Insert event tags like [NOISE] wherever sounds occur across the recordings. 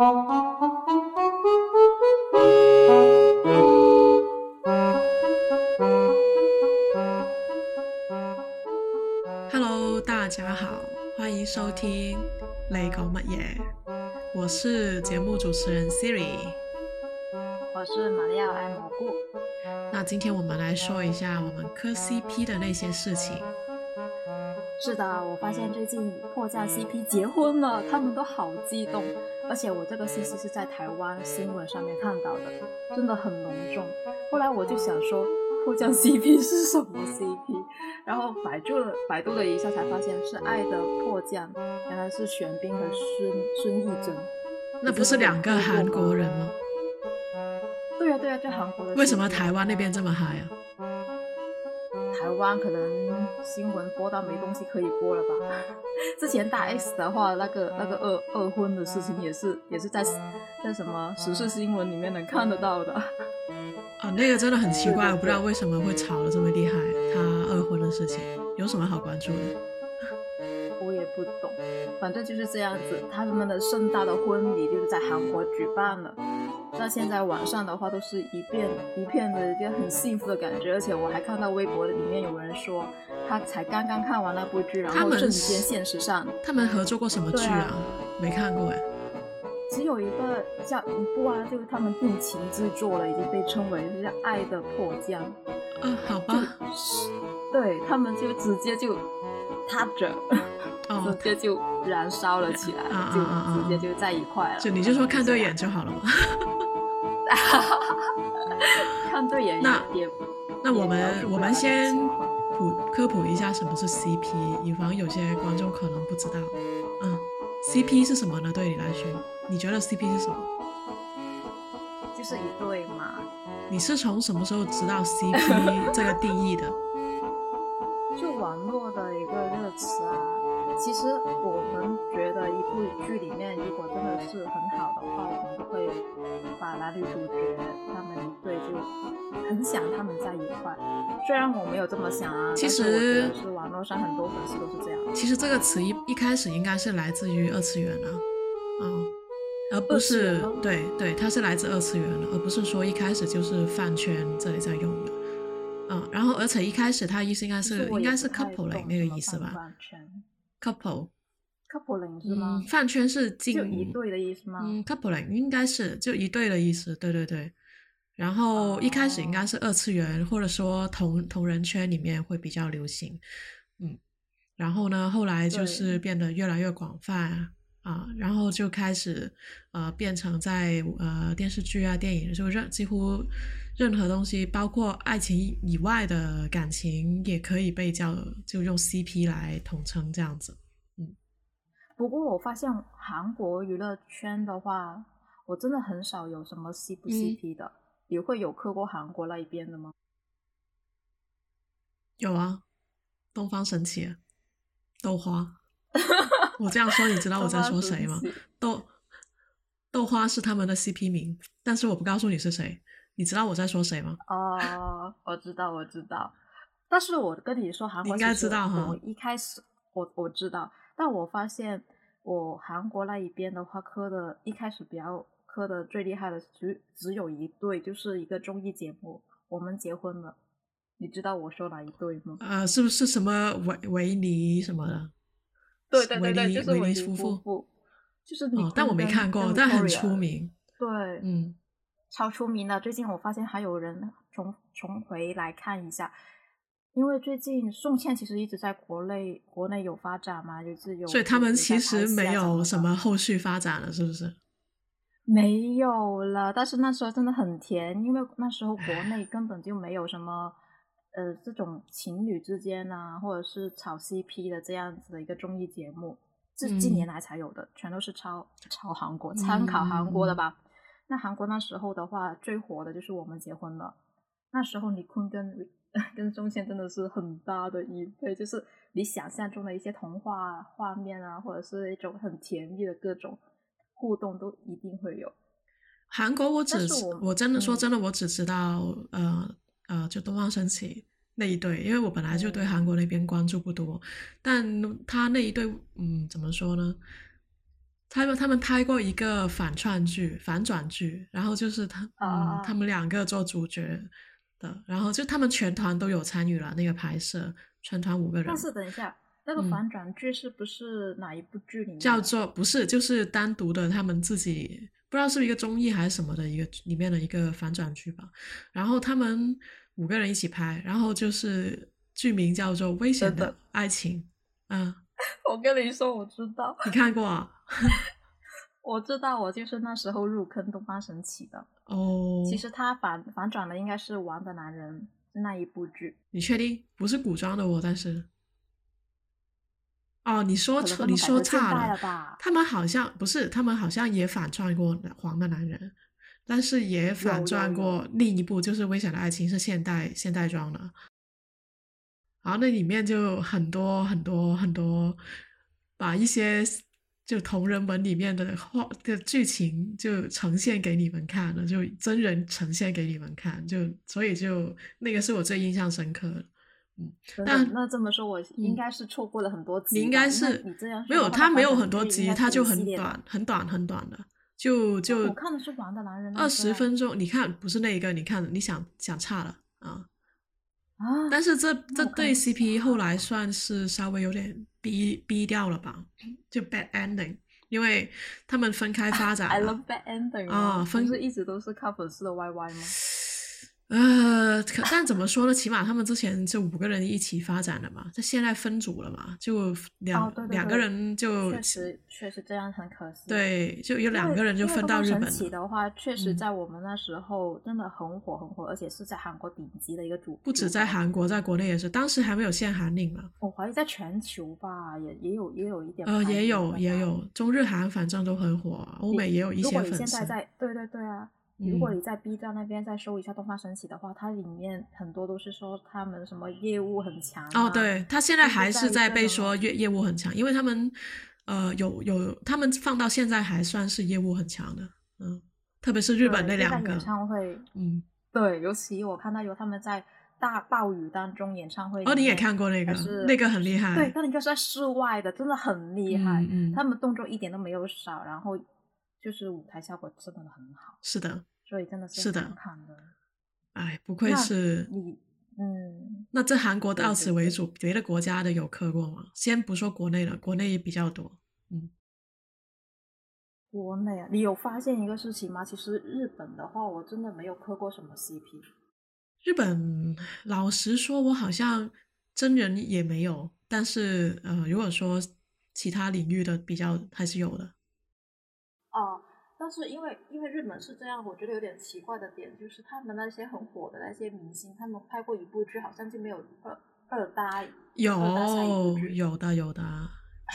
Hello，大家好，欢迎收听《雷狗乜嘢》，我是节目主持人 Siri，我是玛利亚爱蘑菇。那今天我们来说一下我们磕 CP 的那些事情。是的，我发现最近破降 CP 结婚了，他们都好激动，而且我这个信息是在台湾新闻上面看到的，真的很隆重。后来我就想说，破降 CP [LAUGHS] 是什么 CP？然后百度了百度了一下，才发现是《爱的迫降》，原来是玄彬和孙孙艺珍。那不是两个韩国人吗？对啊对啊，就韩国的。为什么台湾那边这么嗨啊？台湾可能新闻播到没东西可以播了吧？[LAUGHS] 之前大 S 的话，那个那个二二婚的事情也是也是在在什么时事新闻里面能看得到的。啊，那个真的很奇怪，我不知道为什么会吵得这么厉害。他二婚的事情有什么好关注的？[LAUGHS] 我也不懂，反正就是这样子。他们的盛大的婚礼就是在韩国举办了。那现在网上的话都是一片一片的，就很幸福的感觉。而且我还看到微博里面有人说，他才刚刚看完那部剧，然后瞬间现实上他们合作过什么剧啊？没看过哎。只有一个叫一部啊，就是他们定情制作了，已经被称为是《爱的迫降》。嗯，好吧。对他们就直接就踏着，直接就燃烧了起来，就直接就在一块了。就你就说看对眼就好了嘛。[LAUGHS] [LAUGHS] 看对眼那也那我们我们先普科普一下什么是 CP，以防有些观众可能不知道。嗯，CP 是什么呢？对你来说，你觉得 CP 是什么？就是一对嘛。你是从什么时候知道 CP 这个定义的？剧里面，如果真的是很好的话，我们都会把男女主角他们一对就很想他们在一块。虽然我没有这么想啊，其实是网络上很多粉丝都是这样。其实这个词一一开始应该是来自于二次元啊，嗯，而不是对对，它是来自二次元的，而不是说一开始就是饭圈这里在用的。嗯，然后而且一开始它意思应该是应该是 couple 那个意思吧。Couple，coupling 是吗？饭圈是就一对的意思吗？嗯，coupling 应该是就一对的意思，对对对。然后一开始应该是二次元或者说同同人圈里面会比较流行，嗯。然后呢，后来就是变得越来越广泛啊，然后就开始呃变成在呃电视剧啊、电影，就任几乎任何东西，包括爱情以外的感情，也可以被叫就用 CP 来统称这样子。嗯，不过我发现韩国娱乐圈的话，我真的很少有什么 C 不 CP 的，也会有磕过韩国那一边的吗？有啊，东方神起。豆花，[LAUGHS] 我这样说，你知道我在说谁吗？豆豆花是他们的 CP 名，但是我不告诉你是谁。你知道我在说谁吗？哦，我知道，我知道。但是我跟你说，韩国应该知道哈。我一开始我我知道，但我发现我韩国那一边的话，磕的一开始比较磕的最厉害的只只有一对，就是一个综艺节目，我们结婚了。你知道我说哪一对吗？啊，是不是什么维维尼什么的？对对对对，就是维尼夫妇，就是你。但我没看过，但很出名。对，嗯，超出名的。最近我发现还有人重重回来看一下，因为最近宋茜其实一直在国内国内有发展嘛，就是有。所以他们其实没有什么后续发展了，是不是？没有了，但是那时候真的很甜，因为那时候国内根本就没有什么。呃，这种情侣之间啊，或者是炒 CP 的这样子的一个综艺节目，是近年来才有的，全都是抄抄韩国，参考韩国的吧。那韩国那时候的话，最火的就是我们结婚了。那时候李坤跟跟钟宪真的是很大的一对，就是你想象中的一些童话画面啊，或者是一种很甜蜜的各种互动，都一定会有。韩国我只我真的说真的，我只知道呃。呃，就东方神起那一对，因为我本来就对韩国那边关注不多，但他那一对，嗯，怎么说呢？他们他们拍过一个反串剧、反转剧，然后就是他嗯，他们两个做主角的，然后就他们全团都有参与了那个拍摄，全团五个人。但是等一下，那个反转剧是不是哪一部剧里面？叫做不是，就是单独的，他们自己不知道是一个综艺还是什么的一个里面的一个反转剧吧。然后他们五个人一起拍，然后就是剧名叫做《危险的爱情》。嗯，[LAUGHS] 我跟你说，我知道，你看过啊？[LAUGHS] 我知道，我就是那时候入坑东方神起的哦。其实他反反转的应该是《王的男人》那一部剧。你确定不是古装的？我但是，哦，你说错，你说差了吧？他们好像不是，他们好像也反转过《黄的男人》，但是也反转过另一部，就是《危险的爱情》，是现代现代装的。然后那里面就很多很多很多，把一些。就同人文里面的画的剧情就呈现给你们看了，就真人呈现给你们看，就所以就那个是我最印象深刻的，嗯。那那这么说，我应该是错过了很多集。你应该是你这样没有，他没有很多集，他就很短，很短，很短的，就就。我看的是《玩的男人》。二十分钟，你看不是那一个，你看你想想差了啊。啊！但是这这对 CP 后来算是稍微有点逼逼掉了吧，就 bad ending，因为他们分开发展。I love bad ending 啊，分是一直都是靠粉丝的 YY 吗？呃，可但怎么说呢？起码他们之前就五个人一起发展了嘛，这现在分组了嘛，就两两个人就确实确实这样很可惜。对，就有两个人就分到日本。神奇的话，确实在我们那时候真的很火很火，而且是在韩国顶级的一个主。不止在韩国，在国内也是，当时还没有限韩令嘛。我怀疑在全球吧，也也有也有一点。呃，也有也有，中日韩反正都很火，欧美也有一些粉丝。如果你现在在，对对对啊。如果你在 B 站那边再搜一下《东方神起》的话，它里面很多都是说他们什么业务很强。哦，对，他现在还是在被说业业务很强，因为他们呃有有他们放到现在还算是业务很强的，嗯，特别是日本那两个演唱会，嗯，对，尤其我看到有他们在大暴雨当中演唱会，哦，你也看过那个，那个很厉害，对，那应该是在室外的，真的很厉害，嗯，他们动作一点都没有少，然后。就是舞台效果真的很好，是的，所以真的是很看的。哎，不愧是你，嗯。那这韩国到此为主，别的国家的有磕过吗？先不说国内了，国内也比较多。嗯，国内啊，你有发现一个事情吗？其实日本的话，我真的没有磕过什么 CP。日本，老实说，我好像真人也没有，但是呃，如果说其他领域的比较，还是有的。哦，但是因为因为日本是这样，我觉得有点奇怪的点就是他们那些很火的那些明星，他们拍过一部剧，好像就没有二二搭有有的有的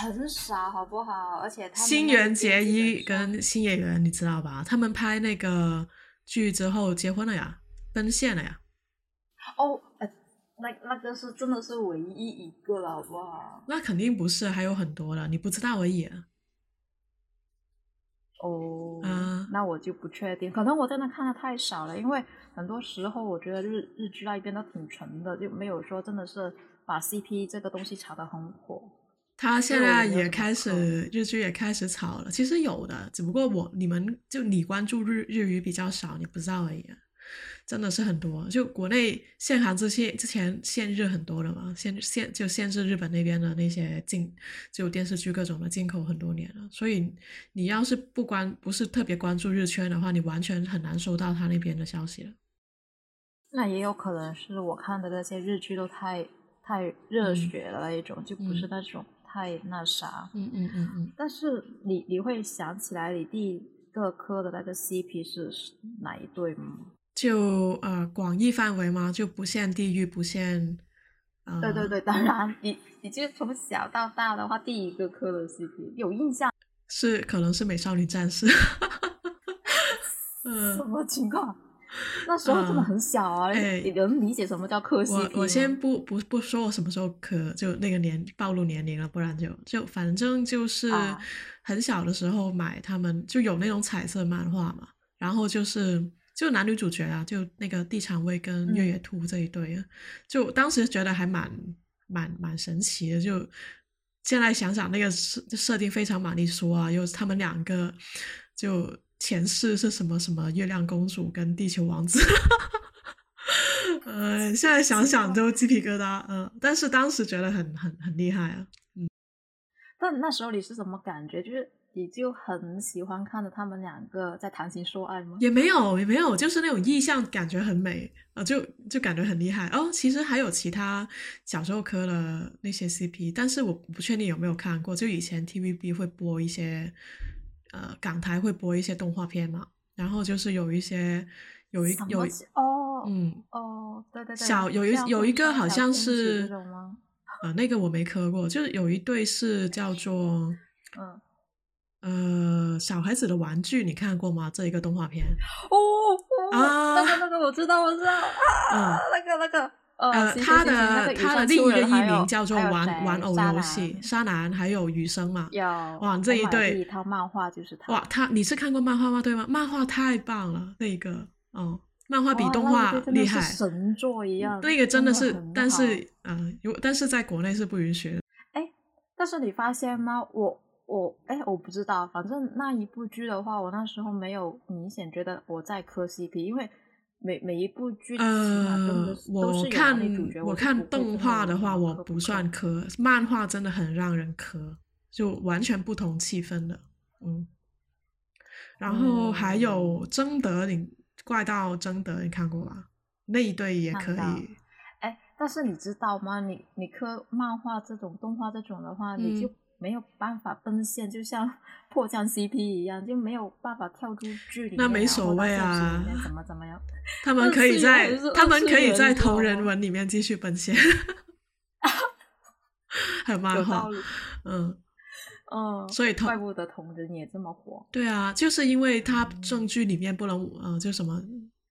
很少好不好？而且新垣结衣跟新演员你知道吧？他们拍那个剧之后结婚了呀，奔现了呀。哦，那那个是真的是唯一一个了，好不好？那肯定不是，还有很多了，你不知道而已。哦，那我就不确定，可能我真的看的太少了，因为很多时候我觉得日日剧那边都挺纯的，就没有说真的是把 CP 这个东西炒得很火。他现在也开始日剧也开始炒了，其实有的，只不过我你们就你关注日日语比较少，你不知道而已。真的是很多，就国内限韩之前之前限日很多了嘛，限限就限制日本那边的那些进就电视剧各种的进口很多年了，所以你要是不关不是特别关注日圈的话，你完全很难收到他那边的消息了。那也有可能是我看的那些日剧都太太热血了那一种，就不是那种太那啥。嗯嗯嗯嗯。但是你你会想起来你第一个磕的那个 CP 是哪一对吗？就呃广义范围吗？就不限地域，不限。对对对，当然，你你就从小到大的话，第一个磕的 CP 有印象是可能是美少女战士。[LAUGHS] 嗯，什么情况？那时候真的很小啊，你能理解什么叫磕 CP 我我先不不不说我什么时候磕，就那个年暴露年龄了，不然就就反正就是很小的时候买他们就有那种彩色漫画嘛，然后就是。就男女主角啊，就那个地产卫跟月野兔这一对，就当时觉得还蛮蛮蛮神奇的，就现在想想那个设设定非常玛丽苏啊，又他们两个就前世是什么什么月亮公主跟地球王子。[LAUGHS] 呃，现在想想都鸡皮疙瘩，嗯，但是当时觉得很很很厉害啊，嗯。但那时候你是什么感觉？就是你就很喜欢看着他们两个在谈情说爱吗？也没有，也没有，就是那种意象，感觉很美啊，就就感觉很厉害哦。其实还有其他小时候磕的那些 CP，但是我不确定有没有看过。就以前 TVB 会播一些，呃，港台会播一些动画片嘛，然后就是有一些有一有哦。嗯哦，对对对，小有一有一个好像是，呃，那个我没磕过，就是有一对是叫做，嗯，呃，小孩子的玩具，你看过吗？这一个动画片？哦，啊，那个那个我知道，我知道，[LAUGHS] 啊，那个那个，呃，他的他的另一个艺名叫做玩玩偶游戏，沙男还有余生嘛？有，哇，这一对一套漫画就是他，哇，他你是看过漫画吗？对吗？漫画太棒了，那个，哦。漫画比动画厉害，神作一样。那个真的是，但是，嗯，有，但是在国内是不允许的。哎，但是你发现吗？我，我，哎，我不知道。反正那一部剧的话，我那时候没有明显觉得我在磕 CP，因为每每一部剧，呃，我看我看动画的话，我不算磕，漫画真的很让人磕，就完全不同气氛的，嗯。然后还有征得你。怪盗贞德，你看过吗？那一对也可以。哎，但是你知道吗？你你磕漫画这种动画这种的话，你就没有办法奔现，就像 [LAUGHS] 破降 CP 一样，就没有办法跳出剧里。那没所谓啊，怎么怎么样？[LAUGHS] 他们可以在他们可以在同人文里面继续奔现。[LAUGHS] 还有漫画，嗯嗯，[LAUGHS] 所以怪不得同人也这么火。对啊，就是因为他证据里面不能，呃，就什么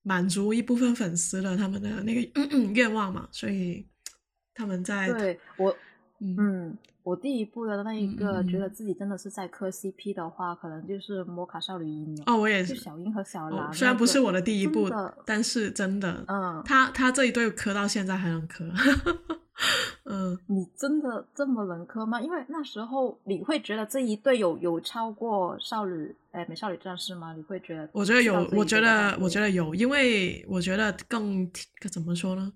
满足一部分粉丝的他们的那个愿望嘛，所以他们在对我，嗯，我第一部的那一个觉得自己真的是在磕 CP 的话，可能就是摩卡少女樱哦，我也是小樱和小兰，虽然不是我的第一部，但是真的，嗯，他他这一对磕到现在还能磕。[LAUGHS] 嗯，你真的这么能磕吗？因为那时候你会觉得这一对有有超过少女哎美少女战士吗？你会觉得？我觉得有，我觉得我觉得有，因为我觉得更怎么说呢？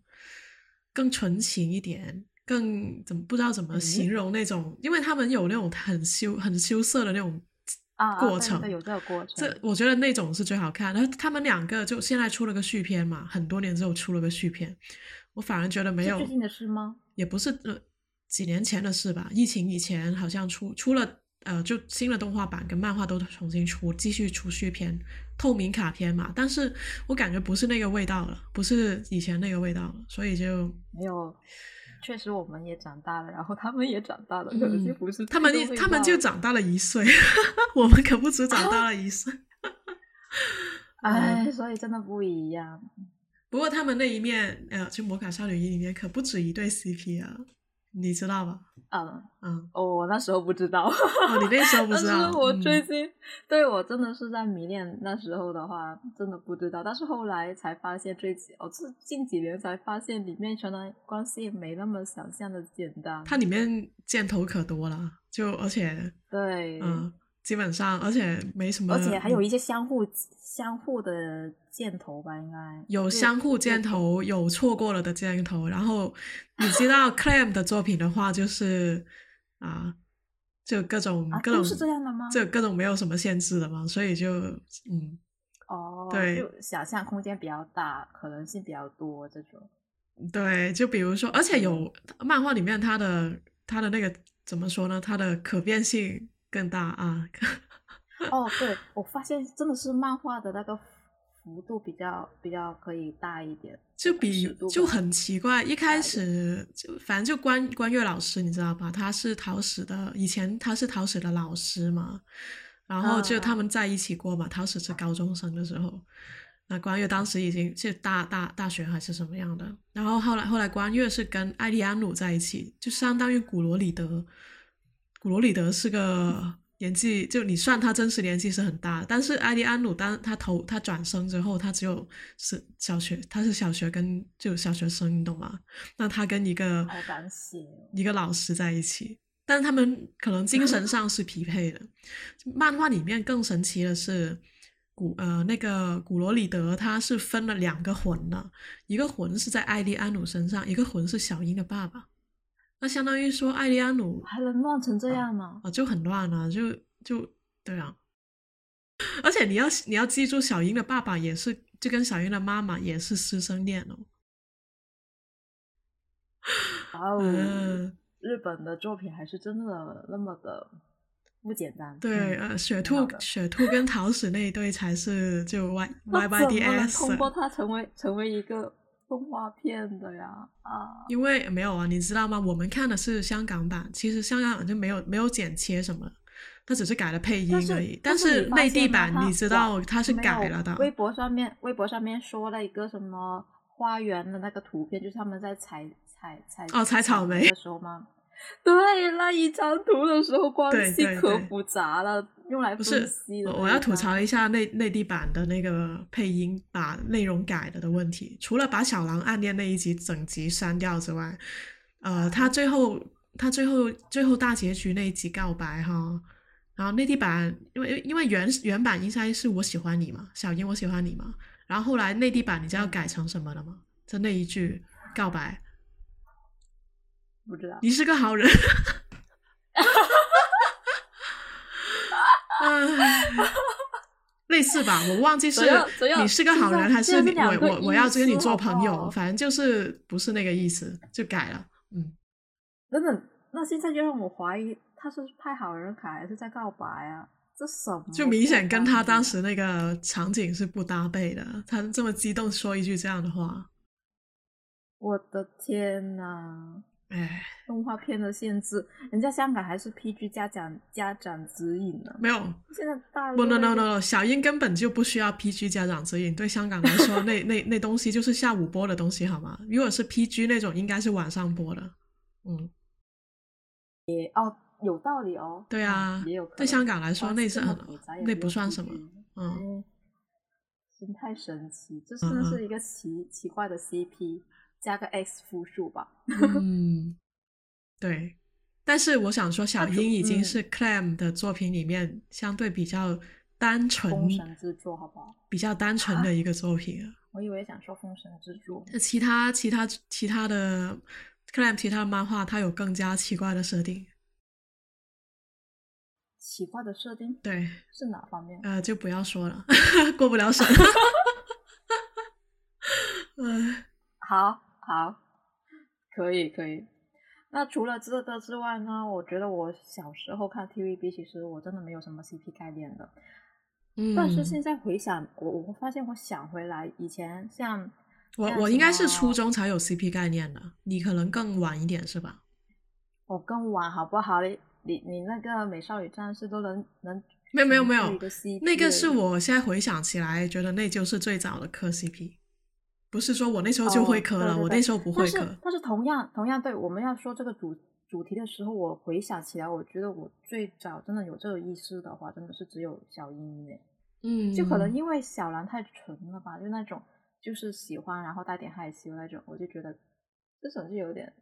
更纯情一点，更怎么不知道怎么形容那种？因为他们有那种很羞很羞涩的那种过程，有这个过程。这我觉得那种是最好看。然后他们两个就现在出了个续篇嘛，很多年之后出了个续篇。我反而觉得没有最近的事吗？也不是呃几年前的事吧。疫情以前好像出出了呃，就新的动画版跟漫画都重新出，继续出续篇、透明卡片嘛。但是我感觉不是那个味道了，不是以前那个味道了，所以就没有。确实，我们也长大了，然后他们也长大了，可能就不是他们他们就长大了一岁，[LAUGHS] 我们可不止长大了一岁。[LAUGHS] [LAUGHS] 哎，所以真的不一样。不过他们那一面，呃，就《魔卡少女一》里面可不止一对 CP 啊，你知道吧？嗯嗯，哦，我那时候不知道，你那时候不知道。[LAUGHS] 我最近对我真的是在迷恋，那时候的话真的不知道，但是后来才发现，最近哦，是近几年才发现里面原来关系没那么想象的简单。它里面箭头可多了，就而且对，嗯，基本上而且没什么，而且还有一些相互。相互的箭头吧，应该有相互箭头，有错过了的箭头。然后你知道 Clam 的作品的话，就是啊，就各种各种是这样的吗？就各种没有什么限制的嘛，所以就嗯哦，对，就想象空间比较大，可能性比较多这种。对，就比如说，而且有漫画里面它的它的那个怎么说呢？它的可变性更大啊。[LAUGHS] 哦，对，我发现真的是漫画的那个幅度比较比较可以大一点，就比就很奇怪。一开始就反正就关关月老师，你知道吧？他是陶史的，以前他是陶史的老师嘛。然后就他们在一起过嘛。陶史是高中生的时候，那关月当时已经是大大大学还是什么样的。然后后来后来关月是跟艾利安努在一起，就相当于古罗里德。古罗里德是个。年纪就你算他真实年纪是很大，但是埃利安努当他投他转生之后，他只有是小学，他是小学跟就小学生，你懂吗？那他跟一个一个老师在一起，但是他们可能精神上是匹配的。漫画里面更神奇的是，古呃那个古罗里德他是分了两个魂的，一个魂是在艾利安努身上，一个魂是小樱的爸爸。那相当于说艾莉安努还能乱成这样吗？啊，就很乱啊，就就对啊。而且你要你要记住，小樱的爸爸也是就跟小樱的妈妈也是师生恋哦。哇哦，日本的作品还是真的那么的不简单。对，呃，雪兔雪兔跟 [LAUGHS] 桃矢那一对才是就 Y [LAUGHS] Y Y D S。通过它成为成为一个动画片的呀啊！因为没有啊，你知道吗？我们看的是香港版，其实香港版就没有没有剪切什么。他只是改了配音而已，但是内地版你知道他是改了的。微博上面，微博上面说了一个什么花园的那个图片，就是他们在采采采哦采草莓的时候吗？对，那一张图的时候 [LAUGHS] 关系可复杂了，用来分析的。我要吐槽一下内内地版的那个配音把内容改了的问题，除了把小狼暗恋那一集整集删掉之外，呃，他最后他最后最后大结局那一集告白哈。然后内地版，因为因为原原版应该是我喜欢你嘛，小英我喜欢你嘛。然后后来内地版，你知道改成什么了吗？就那一句告白，不知道。你是个好人。[LAUGHS] [LAUGHS] 类似吧，我忘记是你是个好人还是我我我要跟你做朋友，反正就是不是那个意思，就改了。嗯，等等，那现在就让我怀疑。他是拍好人卡还是在告白啊？这什么？就明显跟他当时那个场景是不搭配的。他这么激动说一句这样的话，我的天呐！哎，动画片的限制，人家香港还是 PG 家长家长指引呢。没有，现在大不 no no no，小英根本就不需要 PG 家长指引。对香港来说，[LAUGHS] 那那那东西就是下午播的东西，好吗？如果是 PG 那种，应该是晚上播的。嗯，也哦。有道理哦，对啊，也有对香港来说那是很那不算什么，嗯，真太神奇，这真的是一个奇奇怪的 CP，加个 X 复数吧，嗯，对，但是我想说，小樱已经是 Clam 的作品里面相对比较单纯，封神之作好不好？比较单纯的一个作品啊，我以为想说封神之作，那其他其他其他的 Clam 其他漫画，它有更加奇怪的设定。奇怪的设定，对，是哪方面？呃，就不要说了，[LAUGHS] 过不了审。[LAUGHS] 嗯，好好，可以可以。那除了这个之外呢？我觉得我小时候看 TVB，其实我真的没有什么 CP 概念的。嗯。但是现在回想，我我发现我想回来，以前像我我应该是初中才有 CP 概念的，你可能更晚一点是吧？我更晚，好不好你？你你那个美少女战士都能能没有没有没有那个是我现在回想起来觉得那就是最早的磕 CP，不是说我那时候就会磕了，我那时候不会磕。但是同样同样对我们要说这个主主题的时候，我回想起来，我觉得我最早真的有这个意识的话，真的是只有小樱诶，嗯，就可能因为小兰太纯了吧，就那种就是喜欢然后带点害羞那种，我就觉得这种就有点。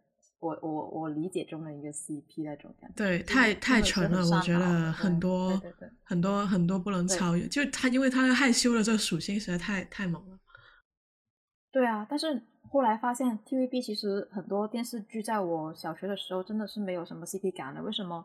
我我我理解中的一个 CP 那种感觉，对，太太纯了，我觉得很多很多很多不能超越，就他因为他害羞的这个属性实在太太猛了。对啊，但是后来发现 TVB 其实很多电视剧在我小学的时候真的是没有什么 CP 感的，为什么？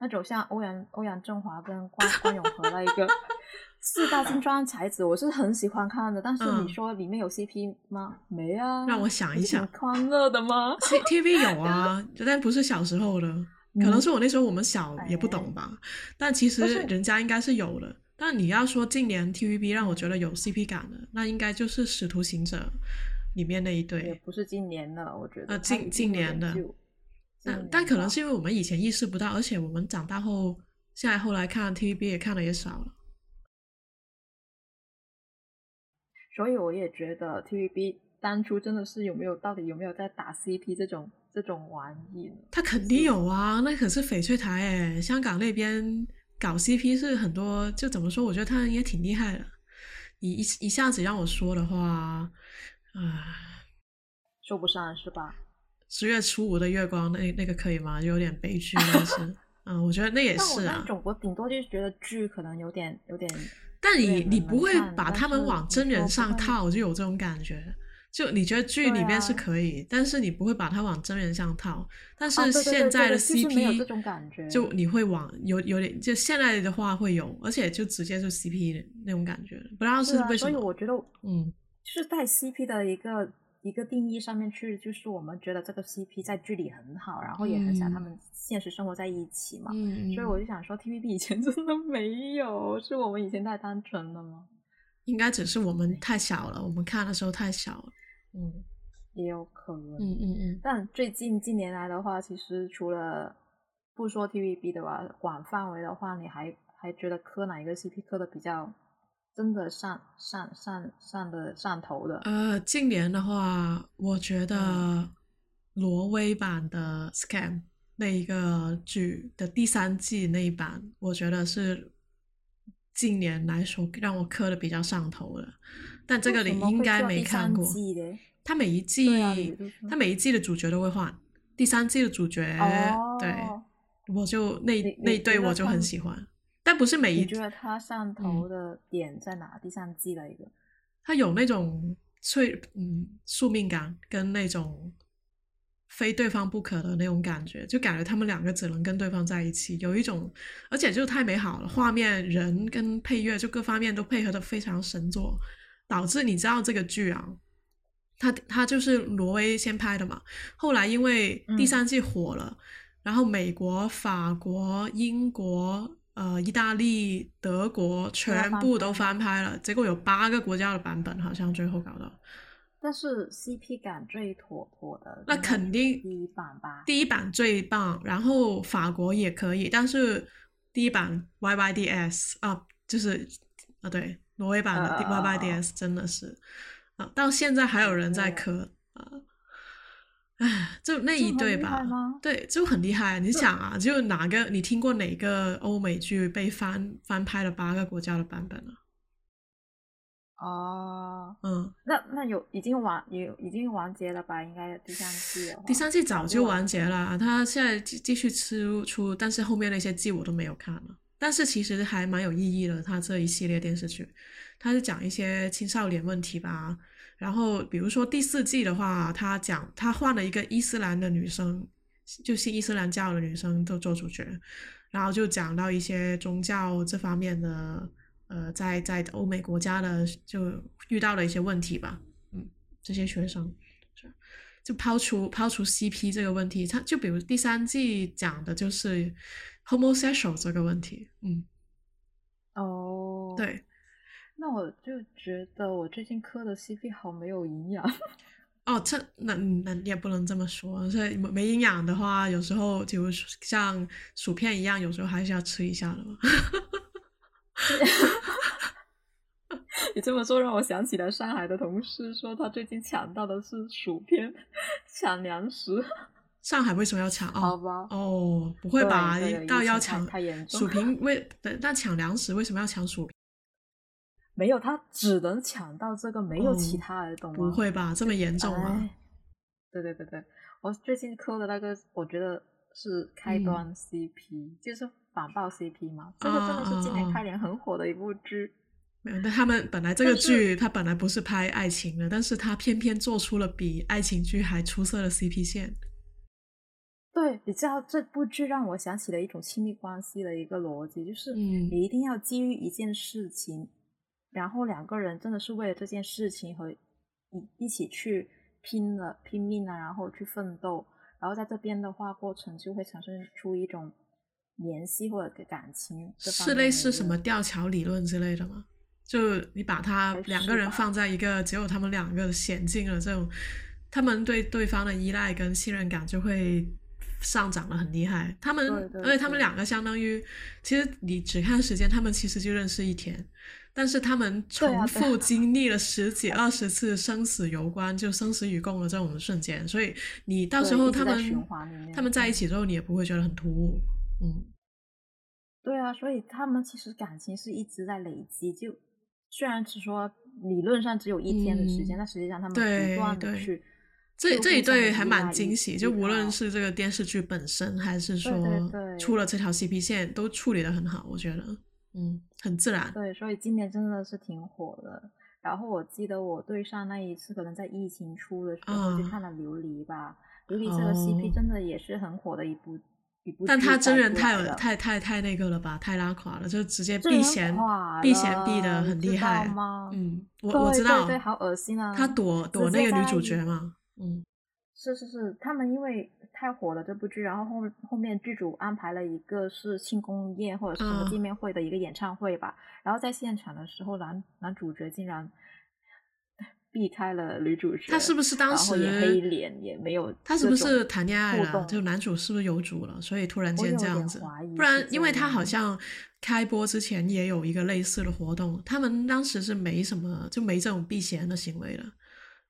那种像欧阳欧阳震华跟关关咏荷那一个 [LAUGHS] 四大金装才子，我是很喜欢看的。但是你说里面有 CP 吗？没啊。让我想一想，欢乐的吗？TV [LAUGHS] 有啊，但不是小时候的，可能是我那时候我们小也不懂吧。但其实人家应该是有的。但你要说近年 TVB 让我觉得有 CP 感的，那应该就是《使徒行者》里面那一对。也不是今年的，我觉得。呃，近近年的。但但可能是因为我们以前意识不到，而且我们长大后，现在后来看 TVB 也看的也少了，所以我也觉得 TVB 当初真的是有没有到底有没有在打 CP 这种这种玩意？他肯定有啊，那可是翡翠台哎，香港那边搞 CP 是很多，就怎么说？我觉得他也挺厉害的。你一一下子让我说的话，啊，说不上是吧？十月初五的月光，那那个可以吗？有点悲 [LAUGHS] 剧，但是，嗯，我觉得那也是啊。那种我顶多就是觉得剧可能有点有点。但你你不会把他们往真人上套，就有这种感觉。就你觉得剧里面是可以，但是你不会把它往真人上套。但是现在的 CP，就你会往有有点，就现在的话会有，而且就直接就 CP 的那种感觉，不知道是为什么。所以我觉得，嗯，就是在 CP 的一个一个定义上面去，就是我们觉得这个 CP 在剧里很好，然后也很想他们现实生活在一起嘛。所以我就想说，TVB 以前 [LAUGHS] 真的没有，是我们以前太单纯了吗？应该只是我们太小了，我们看的时候太小了。嗯，也有可能。嗯嗯嗯。但最近近年来的话，其实除了不说 TVB 的话，广范围的话，你还还觉得磕哪一个 CP 磕的比较真的上上上上的上头的？呃，近年的话，我觉得挪威版的 Scam 那一个剧的第三季那一版，我觉得是近年来说让我磕的比较上头的。但这个你应该没看过。他每一季，他每一季的主角都会换。第三季的主角，对，我就那那一对我就很喜欢。但不是每一。你觉得他上头的点在哪？第三季的一个，他有那种脆嗯宿命感，跟那种非对方不可的那种感觉，就感觉他们两个只能跟对方在一起，有一种，而且就太美好了，画面、人跟配乐就各方面都配合的非常神作。导致你知道这个剧啊，它它就是挪威先拍的嘛，后来因为第三季火了，然后美国、法国、英国、呃、意大利、德国全部都翻拍了，结果有八个国家的版本，好像最后搞到。但是 CP 感最妥妥的，那肯定第一版吧，第一版最棒，然后法国也可以，但是第一版 YYDS 啊，就是啊对。挪威版的 Y Y D S 真的是啊，到现在还有人在磕啊，唉，就那一对吧，对，就很厉害。你想啊，就哪个你听过哪个欧美剧被翻翻拍了八个国家的版本啊？哦，嗯，那那有已经完也已经完结了吧？应该第三季第三季早就完结了，他现在继继续出出，但是后面那些季我都没有看了。但是其实还蛮有意义的，他这一系列电视剧，他是讲一些青少年问题吧。然后比如说第四季的话，他讲他换了一个伊斯兰的女生，就信伊斯兰教的女生做做主角，然后就讲到一些宗教这方面的，呃，在在欧美国家的就遇到了一些问题吧。嗯，这些学生就抛出抛出 CP 这个问题，他就比如第三季讲的就是。Homosexual 这个问题，嗯，哦，对，那我就觉得我最近磕的 CP 好没有营养。[LAUGHS] 哦，这那那也不能这么说，所以没营养的话，有时候就像薯片一样，有时候还是要吃一下的嘛。[LAUGHS] 你这么说让我想起了上海的同事说，他最近抢到的是薯片，抢粮食。上海为什么要抢？哦，不会吧？到要抢薯平为？那抢粮食为什么要抢薯片？没有，他只能抢到这个，没有其他的，懂吗？不会吧？这么严重吗？对对对对，我最近磕的那个，我觉得是开端 CP，就是反爆 CP 嘛。这个真的是今年开年很火的一部剧。没有，但他们本来这个剧，它本来不是拍爱情的，但是他偏偏做出了比爱情剧还出色的 CP 线。对，你知道这部剧让我想起了一种亲密关系的一个逻辑，就是你一定要基于一件事情，然后两个人真的是为了这件事情和一一起去拼了拼命啊，然后去奋斗，然后在这边的话过程就会产生出一种联系或者感情。是类似什么吊桥理论之类的吗？就你把他两个人放在一个只有他们两个险境的这种，他们对对方的依赖跟信任感就会。上涨了很厉害，他们，而且他们两个相当于，其实你只看时间，他们其实就认识一天，但是他们重复经历了十几二十次生死攸关，就生死与共的这种瞬间，所以你到时候他们他们在一起之后，你也不会觉得很突兀，嗯，对啊，所以他们其实感情是一直在累积，就虽然只说理论上只有一天的时间，但实际上他们不断的去。这这一对还蛮惊惊喜，就无论是这个电视剧本身，还是说出了这条 CP 线，都处理的很好，我觉得，嗯，很自然。对，所以今年真的是挺火的。然后我记得我对上那一次，可能在疫情初的时候去看了《琉璃》吧，《琉璃》这个 CP 真的也是很火的一部一部。但他真人太太太太那个了吧，太拉垮了，就直接避嫌避嫌避的很厉害。嗯，我我知道，对，好恶心啊！他躲躲那个女主角嘛，嗯，是是是，他们因为太火了这部剧，然后后后面剧组安排了一个是庆功宴或者是什么见面会的一个演唱会吧。然后在现场的时候，男男主角竟然 [LAUGHS] 避开了女主角，他是不是当时也黑脸也没有？他是不是谈恋爱了？就男主是不是有主了？所以突然间这样子，不然因为他好像开播之前也有一个类似的活动，他们当时是没什么就没这种避嫌的行为的。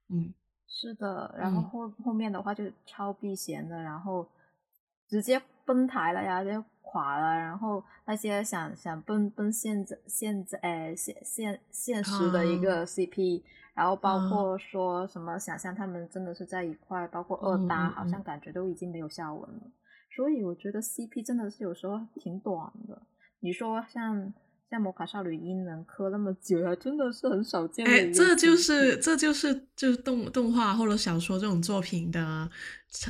嗯，是的，然后后后面的话就超避嫌的，然后直接崩台了呀！就。垮了，然后那些想想奔奔现在现在诶现现现实的一个 CP，然后包括说什么想象他们真的是在一块，包括二搭，好像感觉都已经没有下文了。所以我觉得 CP 真的是有时候挺短的。你说像像摩卡少女樱能磕那么久，还真的是很少见。哎，这就是这就是就是动动画或者小说这种作品的，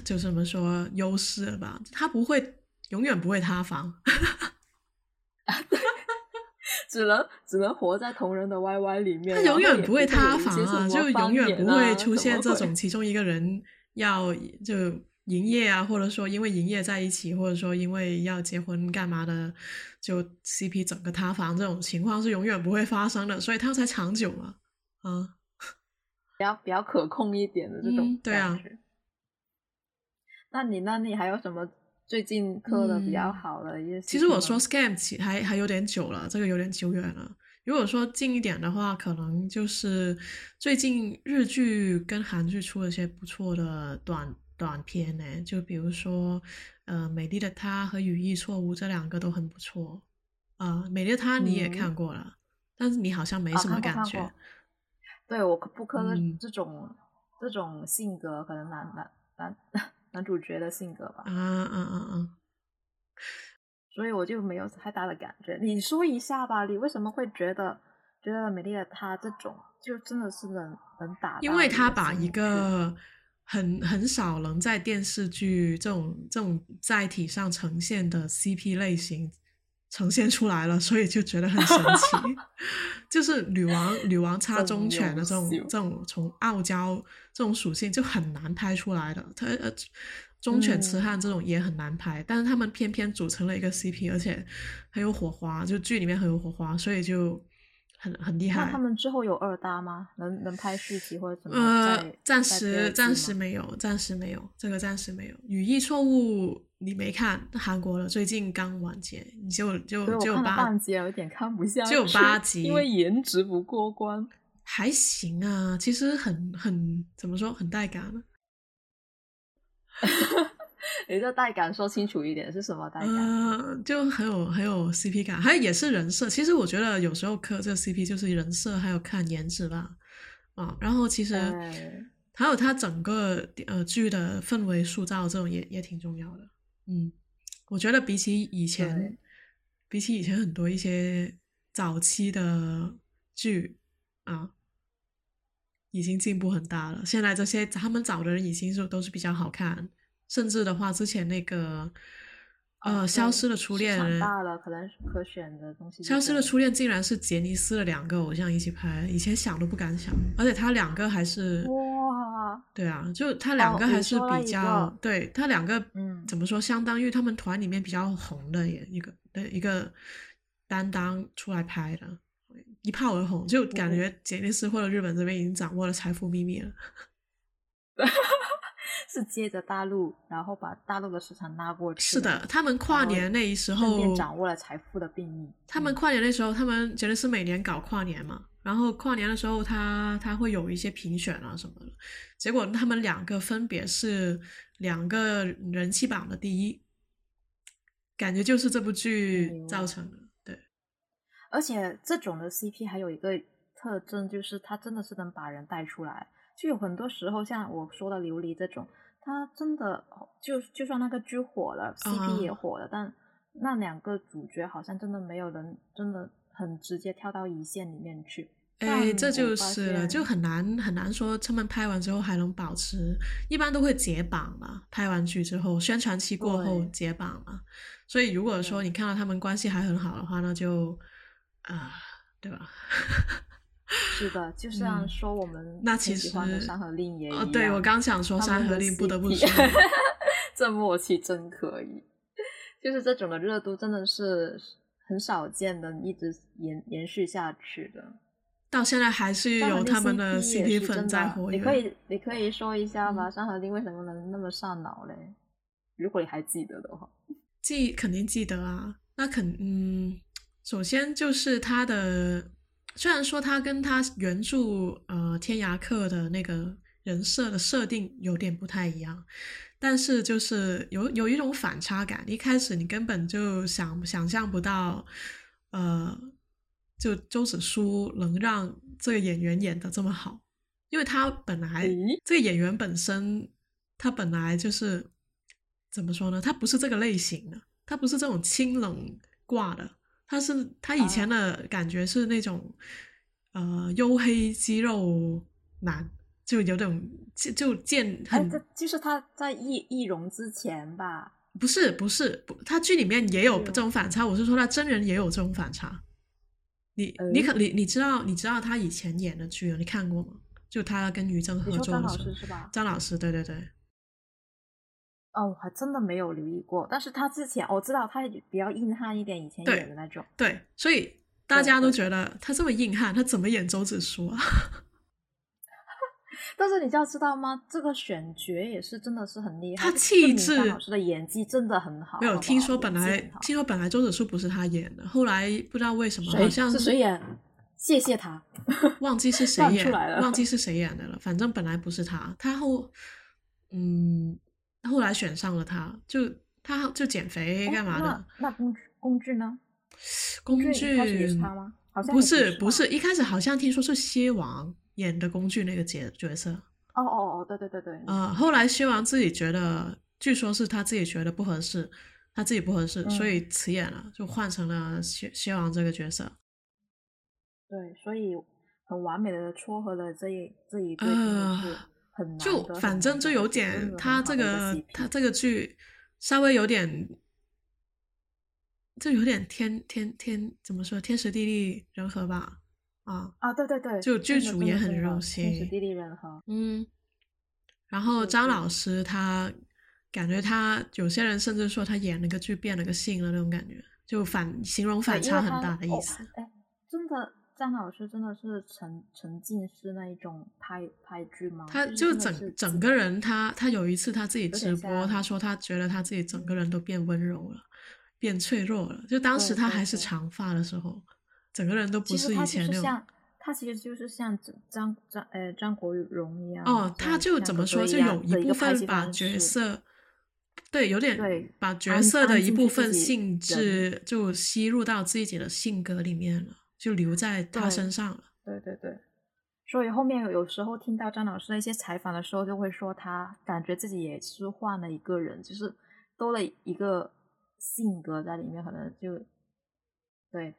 就怎么说优势了吧？它不会。永远不会塌房，[LAUGHS] 只能只能活在同人的 YY 里面。他永远不会塌房啊，就永远不会出现这种其中一个人要就营业啊，或者说因为营业在一起，或者说因为要结婚干嘛的，就 CP 整个塌房这种情况是永远不会发生的，所以它才长久嘛。啊，比较比较可控一点的这种对啊。那你那你还有什么？最近磕的比较好的一些，其实我说 scam 起还还有点久了，这个有点久远了。如果说近一点的话，可能就是最近日剧跟韩剧出了些不错的短短片呢，就比如说呃《美丽的她》和《语义错误》这两个都很不错。啊，《美丽的她》你也看过了，但是你好像没什么感觉。对我不磕这种这种性格，可能男男男。[LAUGHS] 男主角的性格吧，啊啊啊啊，所以我就没有太大的感觉。你说一下吧，你为什么会觉得觉得美丽的她这种就真的是能能打？因为他把一个很很少能在电视剧这种这种载体上呈现的 CP 类型呈现出来了，所以就觉得很神奇。[LAUGHS] 就是女王女王插忠犬的这种这种从傲娇这种属性就很难拍出来的，它呃忠犬痴汉这种也很难拍，但是他们偏偏组成了一个 CP，而且很有火花，就剧里面很有火花，所以就很很厉害。那他们之后有二搭吗？能能拍续集或者怎么？呃，暂时暂时没有，暂时没有，这个暂时没有。语义错误。你没看韩国的，最近刚完结，你就就就八半集有点看不下去，就八集，因为颜值不过关，还行啊，其实很很怎么说，很带感。[LAUGHS] 你这带感说清楚一点是什么带感？呃，就很有很有 CP 感，还有也是人设。其实我觉得有时候磕这个 CP 就是人设，还有看颜值吧。啊，然后其实还有他整个呃剧的氛围塑造，这种也也挺重要的。嗯，我觉得比起以前，比起以前很多一些早期的剧啊，已经进步很大了。现在这些他们找的人已经是都是比较好看，甚至的话，之前那个呃，消失的初恋大了，可能可选的东西。消失的初恋竟然是杰尼斯的两个偶像一起拍，以前想都不敢想，而且他两个还是哇。对啊，就他两个还是比较，对他两个，嗯，怎么说，相当于他们团里面比较红的也一个对一个担当出来拍的，一炮而红，就感觉杰尼斯或者日本这边已经掌握了财富秘密了。[LAUGHS] 是接着大陆，然后把大陆的市场拉过去。是的，他们跨年那时候掌握了财富的秘密。他们跨年那时候，他们杰尼斯每年搞跨年嘛。然后跨年的时候，他他会有一些评选啊什么的，结果他们两个分别是两个人气榜的第一，感觉就是这部剧造成的。对，而且这种的 CP 还有一个特征，就是他真的是能把人带出来。就有很多时候，像我说的琉璃这种，它真的就就算那个剧火了，CP 也火了，但那两个主角好像真的没有人真的很直接跳到一线里面去。哎，这就是了，就很难很难说他们拍完之后还能保持，一般都会解绑嘛。拍完剧之后，宣传期过后解绑嘛。所以如果说你看到他们关系还很好的话，那就啊，对吧？[LAUGHS] 是的，就像说我们那其实《山河令》也哦，对我刚想说《山河令》，不得不说，[LAUGHS] 这默契真可以。[LAUGHS] 就是这种的热度真的是很少见的，一直延延续下去的。到现在还是有他们的 CP 粉在活跃。你可以，你可以说一下吧，《山河令》为什么能那么上脑嘞？如果你还记得的话，记肯定记得啊。那肯，嗯，首先就是他的，虽然说他跟他原著呃《天涯客》的那个人设的设定有点不太一样，但是就是有有一种反差感。一开始你根本就想想象不到，呃。就周子舒能让这个演员演的这么好，因为他本来这个演员本身，他本来就是怎么说呢？他不是这个类型的，他不是这种清冷挂的，他是他以前的感觉是那种呃黝黑肌肉男，就有点就就见很，就是他在易易容之前吧？不是不是不，他剧里面也有这种反差，我是说他真人也有这种反差。你你可你你知道你知道他以前演的剧你看过吗？就他跟于正合作的张老师是吧？张老师，对对对。哦，我还真的没有留意过。但是他之前我知道他比较硬汉一点，以前演的那种。对，所以大家都觉得他这么硬汉，他怎么演周子舒啊？[LAUGHS] 但是你就要知道吗？这个选角也是真的是很厉害。他气质老师的演技真的很好。没有听说本来听说本来周子舒不是他演的，后来不知道为什么好像是谁演？谢谢他，[LAUGHS] 忘记是 [LAUGHS] 谁演，忘记是谁演的了。反正本来不是他，他后嗯后来选上了他，就他就减肥干嘛的？那工具工具呢？工具是他吗？好像不是不是，一开始好像听说是蝎王。演的工具那个角角色，哦哦哦，对对对对，呃，后来蝎王自己觉得，据说是他自己觉得不合适，他自己不合适，所以辞演了，就换成了蝎蝎王这个角色。对，所以很完美的撮合了这一这一对，是很就反正就有点他这个他这个剧稍微有点，就有点天天天怎么说天时地利人和吧。啊啊对对对，就剧组也很用心，天时地利人和。嗯，然后张老师他感觉他有些人甚至说他演了个剧变了个性了那种感觉，就反形容反差很大的意思。张老师真的是沉沉浸式那一种拍拍剧吗？他就整整个人他他有一次他自己直播，他说他觉得他自己整个人都变温柔了，变脆弱了。就当时他还是长发的时候。整个人都不是以前那种，他其实就是像张张呃张国荣一样。哦，他就怎么说，就有一部分把角色，对，有点把角色的一部分性质就吸入到自己的性格里面了，就留在他身上了。对对对，所以后面有时候听到张老师的一些采访的时候，就会说他感觉自己也是换了一个人，就是多了一个性格在里面，可能就对。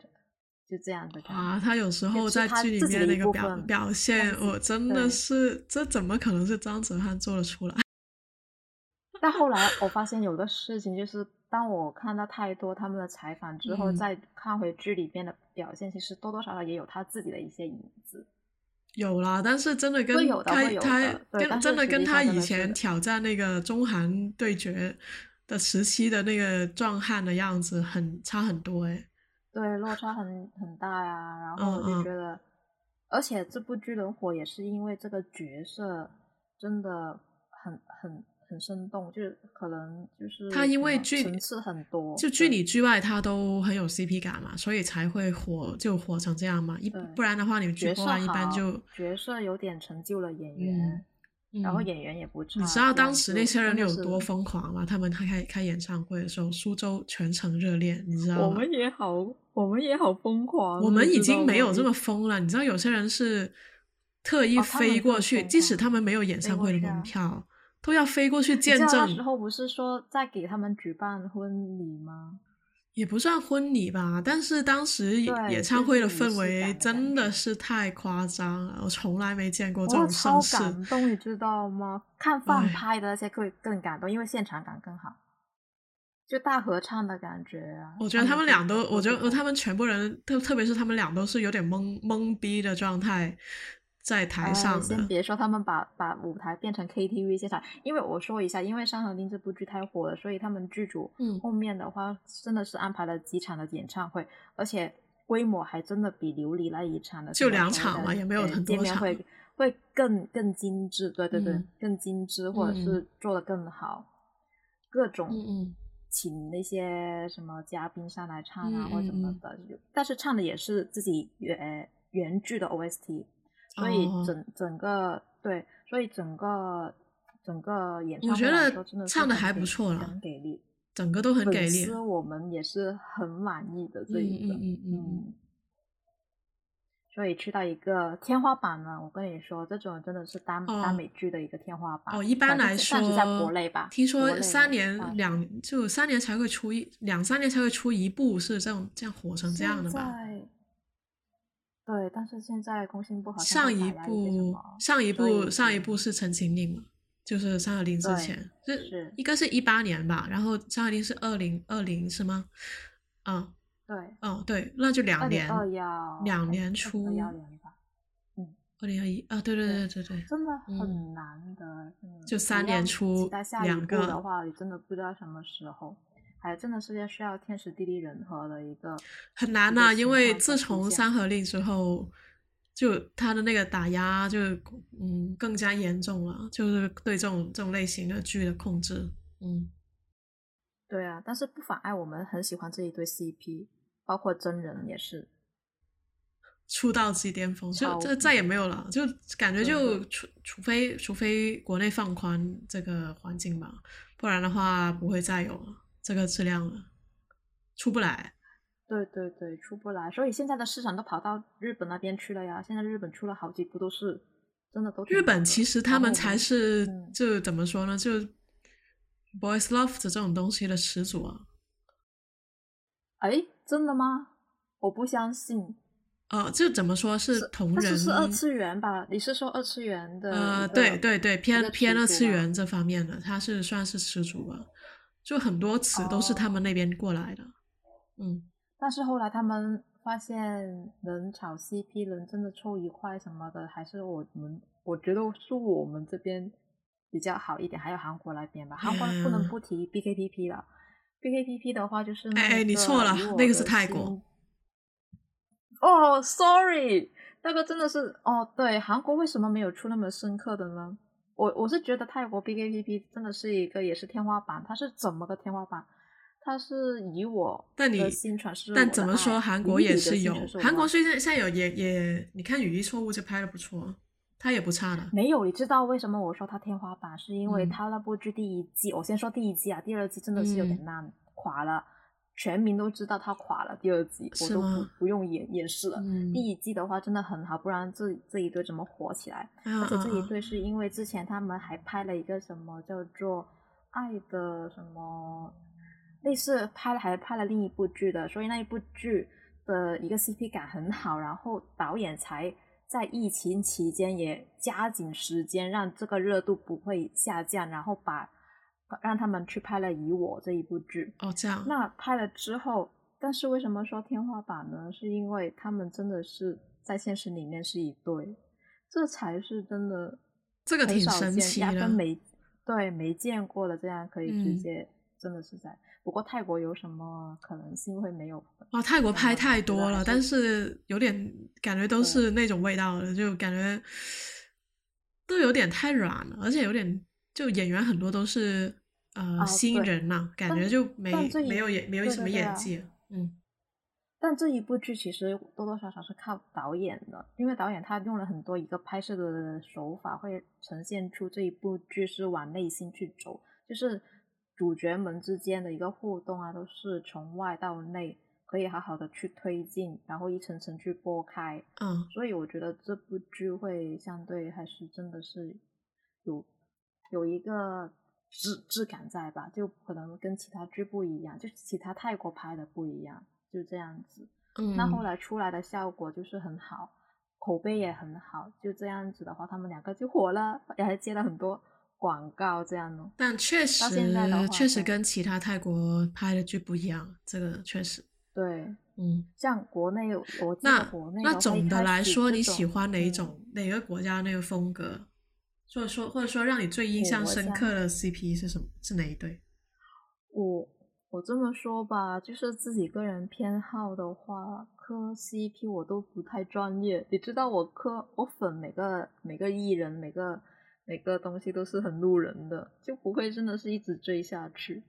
就这样的啊，他有时候在剧里面那个表表现，我真的是这怎么可能是张哲瀚做得出来？但后来我发现有个事情，就是当我看到太多他们的采访之后，再看回剧里边的表现，其实多多少少也有他自己的一些影子。有啦，但是真的跟他他跟真的跟他以前挑战那个中韩对决的时期的那个壮汉的样子很差很多哎。对，落差很很大呀，然后我就觉得，而且这部剧能火也是因为这个角色真的很很很生动，就是可能就是他因为剧层次很多，就剧里剧外他都很有 CP 感嘛，所以才会火，就火成这样嘛。一不然的话，你们剧播完一般就角色有点成就了演员。然后演员也不差。你知道当时那些人有多疯狂吗？他们开开开演唱会的时候，苏州全程热恋，你知道吗？我们也好，我们也好疯狂。我们已经没有这么疯了。你知道有些人是特意飞过去，即使哦他们没有演唱会的门票，都要飞过去见证时。候不是说在给他们举办婚礼吗？也不算婚礼吧，但是当时演唱会的氛围真的是太夸张了，我从来没见过这我种超盛世。感动，你知道吗？看放拍的那些会更感动，因为现场感更好，就大合唱的感觉啊。我觉得他们俩都，我觉得他他们全部人，特特别是他们俩都是有点懵懵逼的状态，在台上哎、先。别说他们把把舞台变成 KTV 现场，因为我说一下，因为《山河令》这部剧太火了，所以他们剧组嗯后面的话真的是安排了几场的演唱会，而且规模还真的比琉璃那一场的就两场的嘛也没有呃很多场见面会会更更精致，对对对，嗯更精致或者嗯是做的更好，各种请那些什么嘉宾上来唱啊、嗯或者什么嗯的，但是唱的也是自己原原剧的 OST，所以哦。整、整个对，所以整个整个演唱我觉会来得说真的唱得还不错了很给力，整个都很。给力我们也是很满意的这嗯一个，嗯嗯嗯嗯所以去到一个天花板呢，我跟你说，这种真的是单、哦单美剧的一个天花板。哦，一般来说，暂时在国内吧，听说三年两就三年才会出一两三年才会出一部，是这样这样火成这样的吧？现在对，但是现在工信部好像上一部么上一部上一部是《陈情令》嘛，就是《山河令》之前，是是应该是一八年吧，然后《山河令》是二零二零是吗？啊、对哦对，那就两年，两年出二幺年吧，二零二一啊，对对对对对，真的嗯很难的，就三年出期待下一部两个的话，你真的不知道什么时候，还真的是要需要天时地利人和的一个很难呐、因为自从《山河令》之后，就他的那个打压就嗯更加严重了，就是对这种这种类型的剧的控制，嗯。对啊，但是不妨碍我们很喜欢这一对 CP，包括真人也是。出道即巅峰，就超这再也没有了，就感觉就除除非除非国内放宽这个环境吧，不然的话不会再有了这个质量了，出不来。对对对，出不来，所以现在的市场都跑到日本那边去了呀。现在日本出了好几部，都是真的都挺日本其实他们才是嗯就怎么说呢，就 boys love 的这种东西的始祖啊。哎，真的吗？我不相信。呃，就怎么说是同人，但是是二次元吧？你是说二次元的？呃，对对对，偏偏二次元这方面的，他是算是始祖吧，就很多词都是他们哦那边过来的。嗯，但是后来他们发现能炒 CP，能真的凑一块什么的，还是我们我觉得是我们这边比较好一点，还有韩国那边吧。韩国不能嗯不提 BKPP 了。BKPP 的话就是那哎哎你错了那个是泰国心。哦、s o r r y 那个真的是哦，对，韩国为什么没有出那么深刻的呢？我我是觉得泰国 BKPP 真的是一个也是天花板，它是怎么个天花板？它是以我但你的心传是但怎么说，韩国也是有是，韩国爱虽然现在有也也，你看《语义错误》就拍的不错，他也不差的。没有，你知道为什么我说它天花板？是因为嗯它那部剧第一季，我先说第一季啊，第二季真的是有点嗯烂，垮了，全民都知道他垮了。第二季我都不不用演演示了。嗯，第一季的话真的很好，不然这这一对怎么火起来？啊而且这一啊对是因为之前他们还拍了一个什么叫做《爱的什么》，类似拍了还拍了另一部剧的，所以那一部剧的一个 CP 感很好，然后导演才在疫情期间也加紧时间，让这个热度不会下降，然后把让他们去拍了《以我》这一部剧。哦这样，那拍了之后，但是为什么说天花板呢？是因为他们真的是在现实里面是一对，这才是真的这个挺神奇的。压根没对没见过的，这样可以直嗯接、真的是在。不过泰国有什么可能性会没有？哇，泰国拍太多了，但是有点感觉都是那种味道的，就感觉都有点太软了，而且有点就演员很多都是呃、啊新人呐、感觉就没没有演没有什么对对对啊演技，嗯但这一部剧其实多多少少是靠导演的，因为导演他用了很多一个拍摄的手法，会呈现出这一部剧是往内心去走，就是主角们之间的一个互动啊，都是从外到内，可以好好的去推进，然后一层层去剥开。嗯，所以我觉得这部剧会相对还是真的是有有一个质质感在吧，就可能跟其他剧不一样，就其他泰国拍的不一样，就这样子。嗯，那后来出来的效果就是很好，口碑也很好，就这样子的话，他们两个就火了，[LAUGHS] 也还接了很多广告这样的。但确实到现在的话确实跟其他泰国拍的剧不一样，这个确实，对，嗯。像国内，我那国内那总的来说，你喜欢哪一嗯种、哪个国家那个风格？或者说或者说让你最印象深刻的 CP 是什么？是哪一对？我我这么说吧，就是自己个人偏好的话，磕 CP 我都不太专业。你知道我磕我粉每个每个艺人每个每个东西都是很路人的，就不会真的是一直追下去。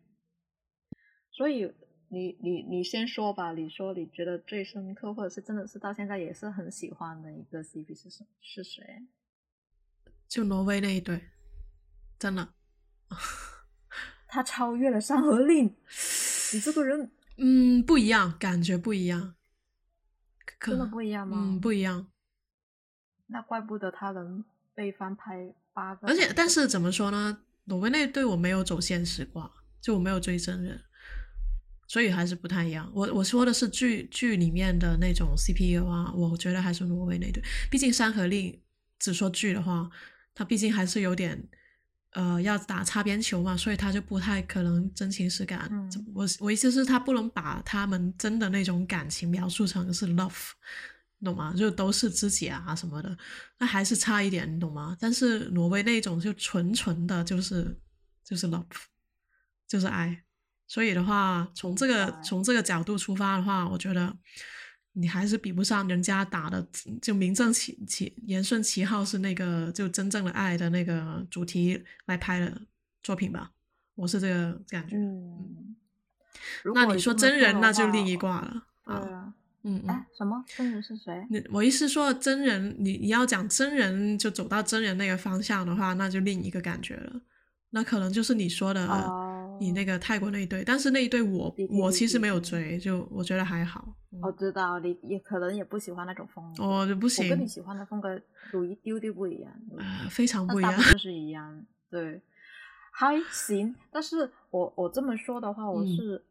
所以你你你先说吧，你说你觉得最深刻，或者是真的是到现在也是很喜欢的一个 CP 是什是谁？就挪威那一对，真的，他超越了《山河令》，你这个人嗯，不一样，感觉不一样，真的不一样吗？嗯，不一样。那怪不得他能被翻拍八个。而且，但是怎么说呢？挪威那对我没有走现实挂，就我没有追真人，所以还是不太一样。我我说的是剧剧里面的那种 CPU 啊，我觉得还是挪威那对。毕竟《山河令》只说剧的话，它毕竟还是有点呃要打擦边球嘛，所以他就不太可能真情实感。嗯我我意思是，他不能把他们真的那种感情描述成是 love。懂吗？就都是知己啊什么的，那还是差一点，你懂吗？但是挪威那种就纯纯的，就是就是 love，就是爱。所以的话，从这个从这个角度出发的话，我觉得你还是比不上人家打的，就名正其其言顺其号是那个就真正的爱的那个主题来拍的作品吧。我是这个感觉。嗯，那你说真人那就另一挂了啊。嗯嗯。哎，什么真人是谁？你我意思说真人，你你要讲真人就走到真人那个方向的话，那就另一个感觉了。那可能就是你说的，哦，你那个泰国那一对，但是那一对我我其实没有追，就我觉得还好。嗯我知道你也可能也不喜欢那种风格。我，就不我行跟你，喜欢的风格有一丢丢不一样，啊，非常不一样。大部分 [LAUGHS] 是一样。对，还行。但是我我这么说的话，我嗯是、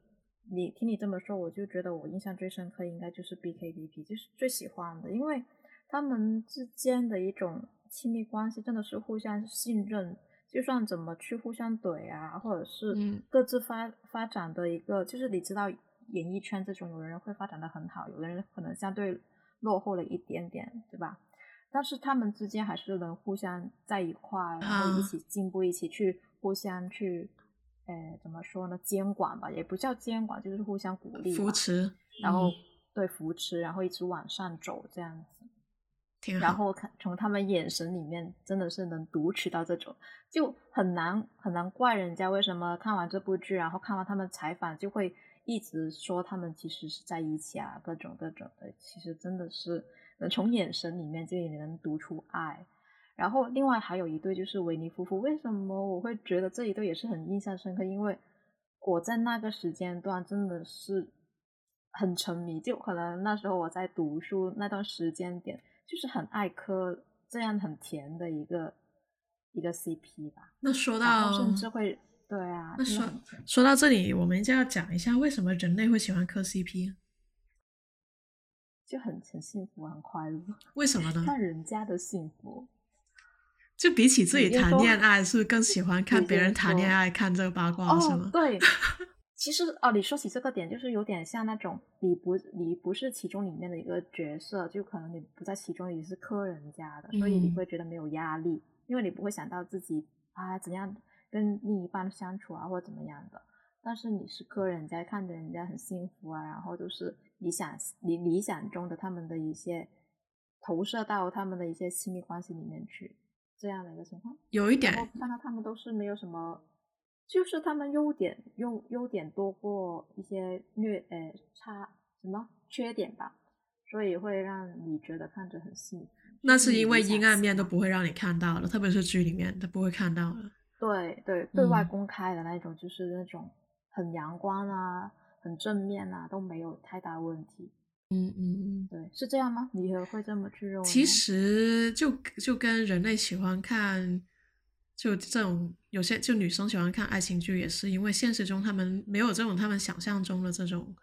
你听你这么说，我就觉得我印象最深刻应该就是 BKBP，就是最喜欢的，因为他们之间的一种亲密关系真的是互相信任，就算怎么去互相怼啊，或者是嗯各自发、发展的一个，就是你知道演艺圈这种，有的人会发展的很好，有的人可能相对落后了一点点，对吧？但是他们之间还是能互相在一块，然后一啊起进步，一起去互相去，呃，怎么说呢？监管吧，也不叫监管，就是互相鼓励，扶持，然后嗯对扶持，然后一直往上走这样子。然后看从他们眼神里面，真的是能读取到这种，就很难很难怪人家为什么看完这部剧，然后看完他们采访，就会一直说他们其实是在一起啊，各种各种的，其实真的是能从眼神里面就能读出爱。然后另外还有一对就是维尼夫妇，为什么我会觉得这一对也是很印象深刻？因为我在那个时间段真的是很沉迷，就可能那时候我在读书那段时间点，就是很爱磕这样很甜的一个一个 CP 吧，那说到甚至会对啊，那说说到这里，我们就要讲一下为什么人类会喜欢磕 CP，就很很幸福很快乐，[LAUGHS] 为什么呢？看人家的幸福。[LAUGHS] 就比起自己谈恋爱，是更喜欢看别人谈恋爱，看这个八卦是吗，？哦对，[LAUGHS] 其实哦，你说起这个点，就是有点像那种你不你不是其中里面的一个角色，就可能你不在其中，你是磕人家的，所以你嗯会觉得没有压力，因为你不会想到自己啊怎样跟另一半相处啊或者怎么样的。但是你是磕人家，看着人家很幸福啊，然后就是理想你理想中的他们的一些投射到他们的一些亲密关系里面去，这样的一个情况。有一点然后看到他们都是没有什么，就是他们优点优优点多过一些劣呃差什么缺点吧，所以会让你觉得看着很幸福。那是因为阴暗面都不会让你看到了，特别是剧里面他不会看到了。对对对外嗯公开的那种，就是那种很阳光啊，很正面啊，都没有太大问题。嗯嗯嗯，对，是这样吗？你也会这么去认为？其实就就跟人类喜欢看，就这种有些就女生喜欢看爱情剧，也是因为现实中他们没有这种他们想象中的这种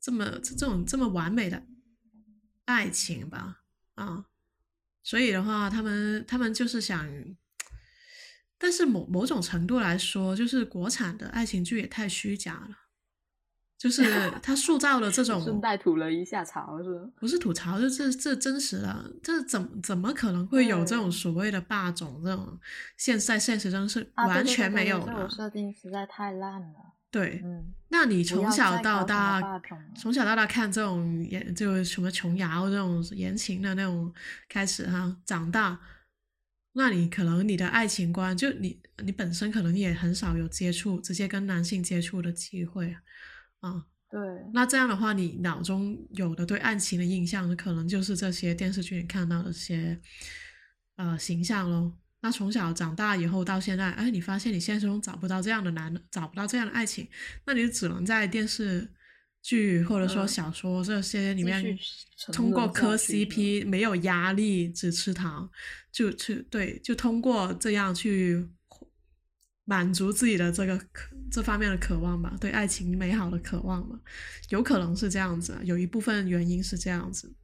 这么这种这么完美的爱情吧，啊，所以的话，他们他们就是想，但是某某种程度来说，就是国产的爱情剧也太虚假了。就是 [LAUGHS] 他塑造了这种，顺带吐了一下槽，是不是吐槽？就这这真实的，这怎怎么可能会有这种所谓的霸总？这种现在现实中是完全没有的。设定实在太烂了。对，嗯，那你从小到大，从小到大看这种言，就什么琼瑶这种言情的那种开始哈，长大，那你可能你的爱情观，就你你本身可能也很少有接触，直接跟男性接触的机会。啊，对，那这样的话，你脑中有的对爱情的印象，可能就是这些电视剧里看到的些呃形象喽。那从小长大以后到现在，哎，你发现你现实中找不到这样的男的，找不到这样的爱情，那你只能在电视剧或者说小说这些里面，通过磕 CP 没有压力，只吃糖，就去对，就通过这样去。满足自己的这个这方面的渴望吧，对爱情美好的渴望嘛，有可能是这样子，有一部分原因是这样子，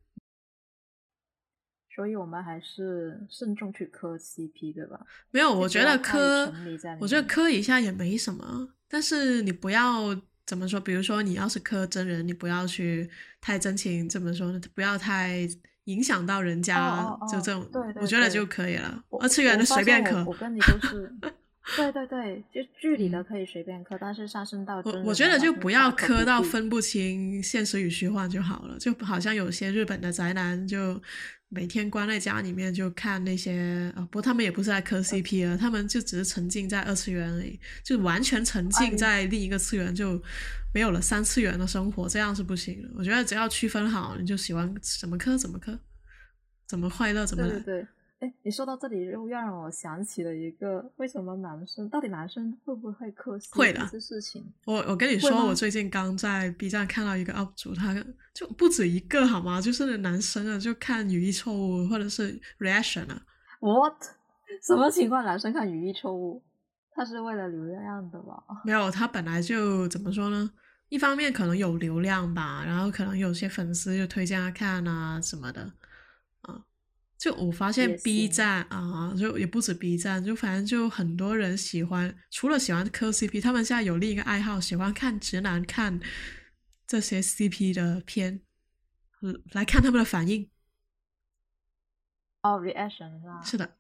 所以我们还是慎重去磕 CP 对吧？没有，我觉得磕，我觉得磕一下也没什么，但是你不要怎么说，比如说你要是磕真人，你不要去太真情，怎么说呢？不要太影响到人家，就这种，我觉得就可以了。二次元的随便磕，我跟你都是。[LAUGHS] 对对对，就剧里的可以随便磕，但是上升到我我觉得就不要磕到分不清现实与虚幻就好了。就好像有些日本的宅男，就每天关在家里面就看那些啊，不过他们也不是在磕 CP 啊，他们就只是沉浸在二次元而已，就完全沉浸在另一个次元，就没有了三次元的生活，这样是不行的。我觉得只要区分好，你就喜欢怎么磕怎么磕，怎么快乐怎么来。你说到这里，又让我想起了一个，为什么男生到底男生会不会磕 CP 会的这事情？我我跟你说，我最近刚在 B 站看到一个 UP 主，他就不止一个好吗？就是男生啊，就看语义错误或者是 reaction 啊。What？什么情况？男生看语义错误？他是为了流量的吧？没有，他本来就怎么说呢？一方面可能有流量吧，然后可能有些粉丝就推荐他看啊什么的。就我发现 B 站啊，就也不止 B 站，就反正就很多人喜欢，除了喜欢磕 CP，他们现在有另一个爱好，喜欢看直男看这些 CP 的片，来看他们的反应。哦，reaction 是的，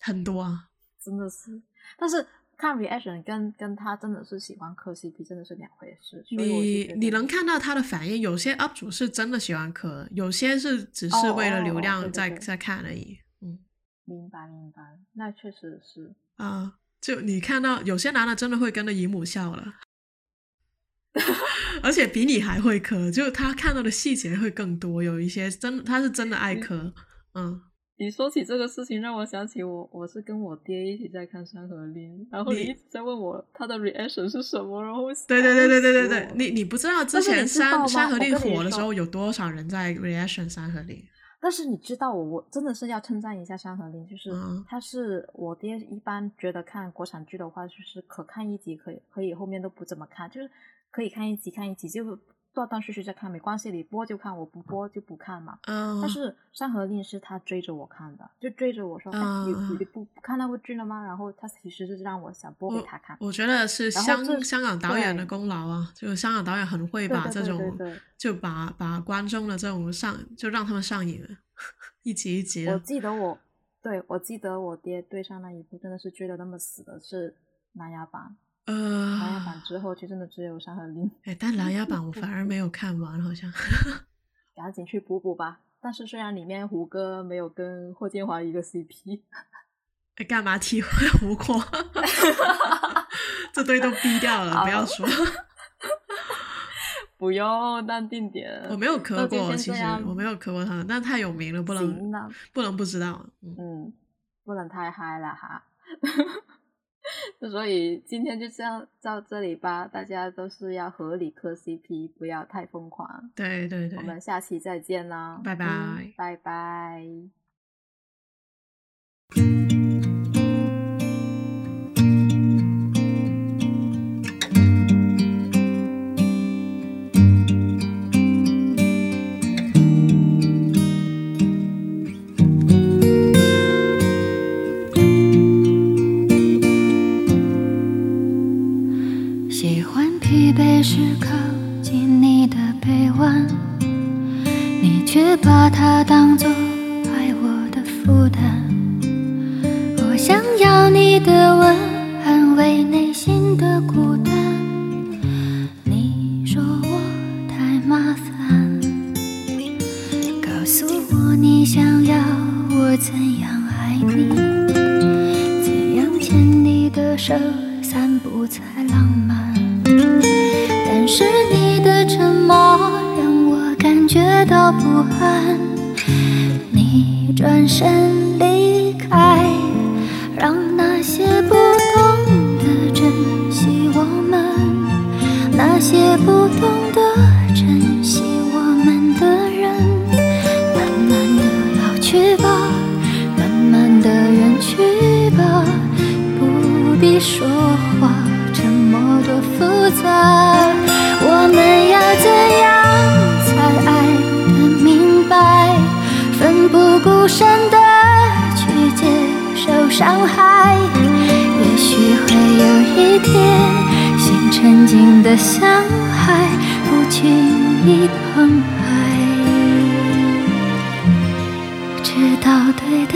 很多啊，真的是，但是。看 reaction 跟跟他真的是喜欢磕 CP 真的是两回事。你你能看到他的反应，有些 up 主是真的喜欢磕，有些是只是为了流量在在看而已。嗯，明白明白，那确实是啊。就你看到有些男的真的会跟着姨母笑了，[LAUGHS] 而且比你还会磕，就他看到的细节会更多。有一些真他是真的爱磕，嗯。你说起这个事情，让我想起我，我是跟我爹一起在看《山河令》，然后你一直在问我他的 reaction 是什么，然后对对对对对对对，你你不知道之前《山山河令》火的时候有多少人在 reaction《山河令》？但是你知道我，我真的是要称赞一下《山河令》，就是他是我爹一般觉得看国产剧的话，就是可看一集可以可以后面都不怎么看，就是可以看一集看一集就。断断续续在看没关系，你播就看，我不播就不看嘛。嗯。但是《山河令》是他追着我看的，就追着我说：“你你不不看那部剧了吗？”然后他其实是让我想播给他看。我觉得是香香港导演的功劳啊，就香港导演很会把这种，就把把观众的这种上，就让他们上瘾，一集一集的。我记得我，对我记得我爹对上那一部真的是追的那么死的，是《琅琊榜》。呃，琅琊榜之后就真的只有《山河令》。哎，但琅琊榜我反而没有 [LAUGHS] 看完，好像。赶紧去补补吧。但是虽然里面胡歌没有跟霍建华一个 CP，[LAUGHS] 哎，干嘛提胡歌？[LAUGHS] 这堆都逼掉了，不要说。不用淡定点。我没有磕过，其实我没有磕过他，但太有名了，不能不能不知道。嗯，不能太嗨了哈。所以今天就这样到这里吧，大家都是要合理磕 CP，不要太疯狂。对对对，我们下期再见啦，拜拜，拜拜。必说话，沉默多复杂，我们要怎样才爱的明白？奋？不顾身的去接受伤害，也许会有一天，心沉静的像海，不轻易澎湃，直到对的